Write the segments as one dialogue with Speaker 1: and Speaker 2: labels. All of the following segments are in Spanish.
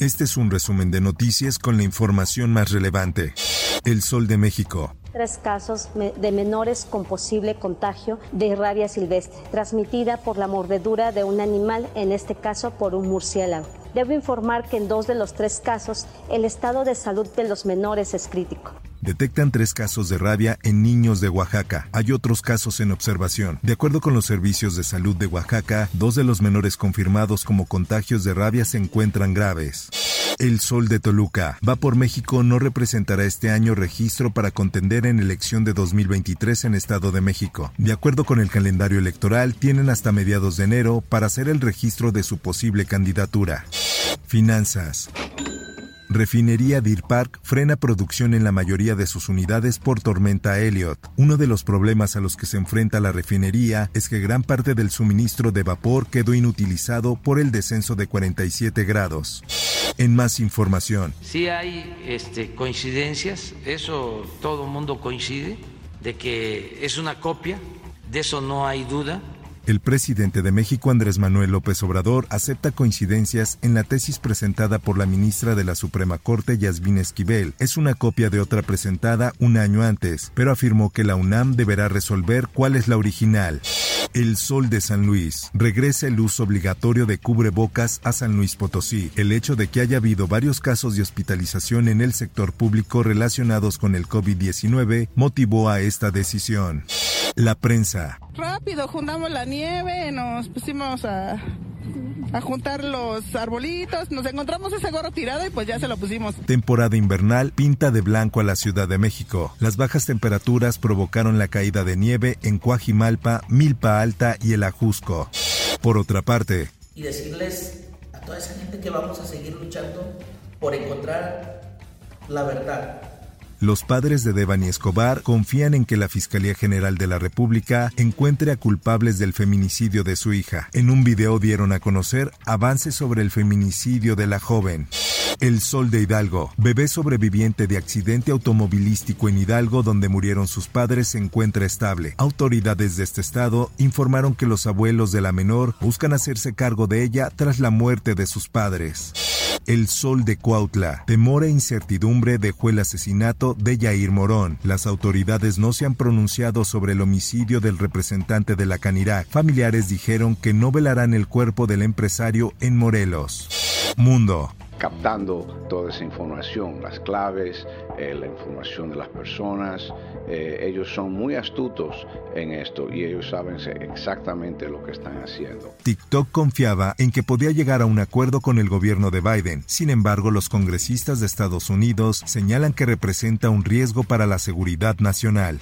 Speaker 1: Este es un resumen de noticias con la información más relevante. El Sol de México.
Speaker 2: Tres casos de menores con posible contagio de rabia silvestre, transmitida por la mordedura de un animal, en este caso por un murciélago. Debo informar que en dos de los tres casos el estado de salud de los menores es crítico.
Speaker 1: Detectan tres casos de rabia en niños de Oaxaca. Hay otros casos en observación. De acuerdo con los servicios de salud de Oaxaca, dos de los menores confirmados como contagios de rabia se encuentran graves. El Sol de Toluca. Va por México no representará este año registro para contender en elección de 2023 en Estado de México. De acuerdo con el calendario electoral, tienen hasta mediados de enero para hacer el registro de su posible candidatura. Finanzas. Refinería Deer Park frena producción en la mayoría de sus unidades por tormenta Elliot. Uno de los problemas a los que se enfrenta la refinería es que gran parte del suministro de vapor quedó inutilizado por el descenso de 47 grados. En más información,
Speaker 3: Sí hay este, coincidencias, eso todo el mundo coincide, de que es una copia, de eso no hay duda.
Speaker 1: El presidente de México Andrés Manuel López Obrador acepta coincidencias en la tesis presentada por la ministra de la Suprema Corte Yasmín Esquivel. Es una copia de otra presentada un año antes, pero afirmó que la UNAM deberá resolver cuál es la original. El Sol de San Luis. Regresa el uso obligatorio de cubrebocas a San Luis Potosí. El hecho de que haya habido varios casos de hospitalización en el sector público relacionados con el COVID-19 motivó a esta decisión. La prensa.
Speaker 4: Rápido, juntamos la nieve, nos pusimos a, a juntar los arbolitos, nos encontramos ese gorro tirado y pues ya se lo pusimos.
Speaker 1: Temporada invernal pinta de blanco a la Ciudad de México. Las bajas temperaturas provocaron la caída de nieve en Coajimalpa, Milpa Alta y el Ajusco. Por otra parte,
Speaker 5: y decirles a toda esa gente que vamos a seguir luchando por encontrar la verdad.
Speaker 1: Los padres de Devani Escobar confían en que la Fiscalía General de la República encuentre a culpables del feminicidio de su hija. En un video dieron a conocer avances sobre el feminicidio de la joven. El Sol de Hidalgo, bebé sobreviviente de accidente automovilístico en Hidalgo donde murieron sus padres, se encuentra estable. Autoridades de este estado informaron que los abuelos de la menor buscan hacerse cargo de ella tras la muerte de sus padres. El Sol de Cuautla. Temor e incertidumbre dejó el asesinato de Yair Morón. Las autoridades no se han pronunciado sobre el homicidio del representante de la Canirac. Familiares dijeron que no velarán el cuerpo del empresario en Morelos. Mundo.
Speaker 6: Captando toda esa información, las claves, eh, la información de las personas. Eh, ellos son muy astutos en esto y ellos saben exactamente lo que están haciendo.
Speaker 1: TikTok confiaba en que podía llegar a un acuerdo con el gobierno de Biden. Sin embargo, los congresistas de Estados Unidos señalan que representa un riesgo para la seguridad nacional.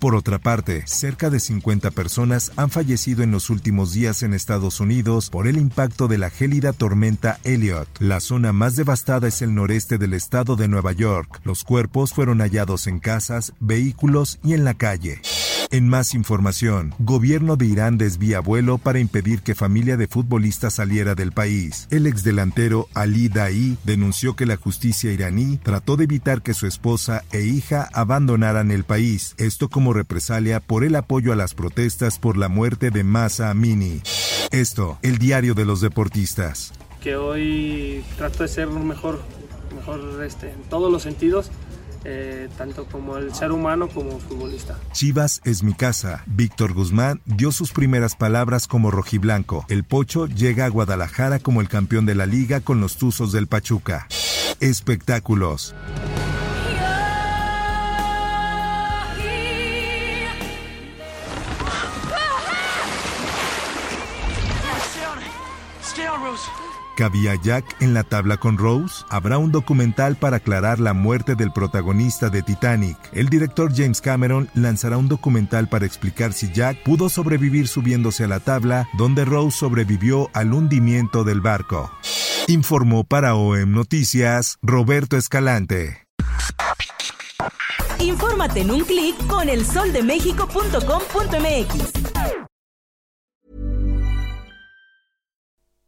Speaker 1: Por otra parte, cerca de 50 personas han fallecido en los últimos días en Estados Unidos por el impacto de la gélida tormenta Elliot. La zona más devastada es el noreste del estado de Nueva York. Los cuerpos fueron hallados en casas, vehículos y en la calle. En más información, gobierno de Irán desvía vuelo para impedir que familia de futbolistas saliera del país. El exdelantero Ali Daei denunció que la justicia iraní trató de evitar que su esposa e hija abandonaran el país, esto como represalia por el apoyo a las protestas por la muerte de Masa Amini. Esto, el diario de los deportistas.
Speaker 7: Que hoy trato de ser mejor, mejor este, en todos los sentidos, eh, tanto como el ser humano como futbolista.
Speaker 1: Chivas es mi casa. Víctor Guzmán dio sus primeras palabras como rojiblanco. El Pocho llega a Guadalajara como el campeón de la liga con los Tuzos del Pachuca. Espectáculos. ¿Cabía Jack en la tabla con Rose? Habrá un documental para aclarar la muerte del protagonista de Titanic. El director James Cameron lanzará un documental para explicar si Jack pudo sobrevivir subiéndose a la tabla donde Rose sobrevivió al hundimiento del barco. Informó para OEM Noticias Roberto Escalante.
Speaker 8: Infórmate en un clic con elsoldemexico.com.mx.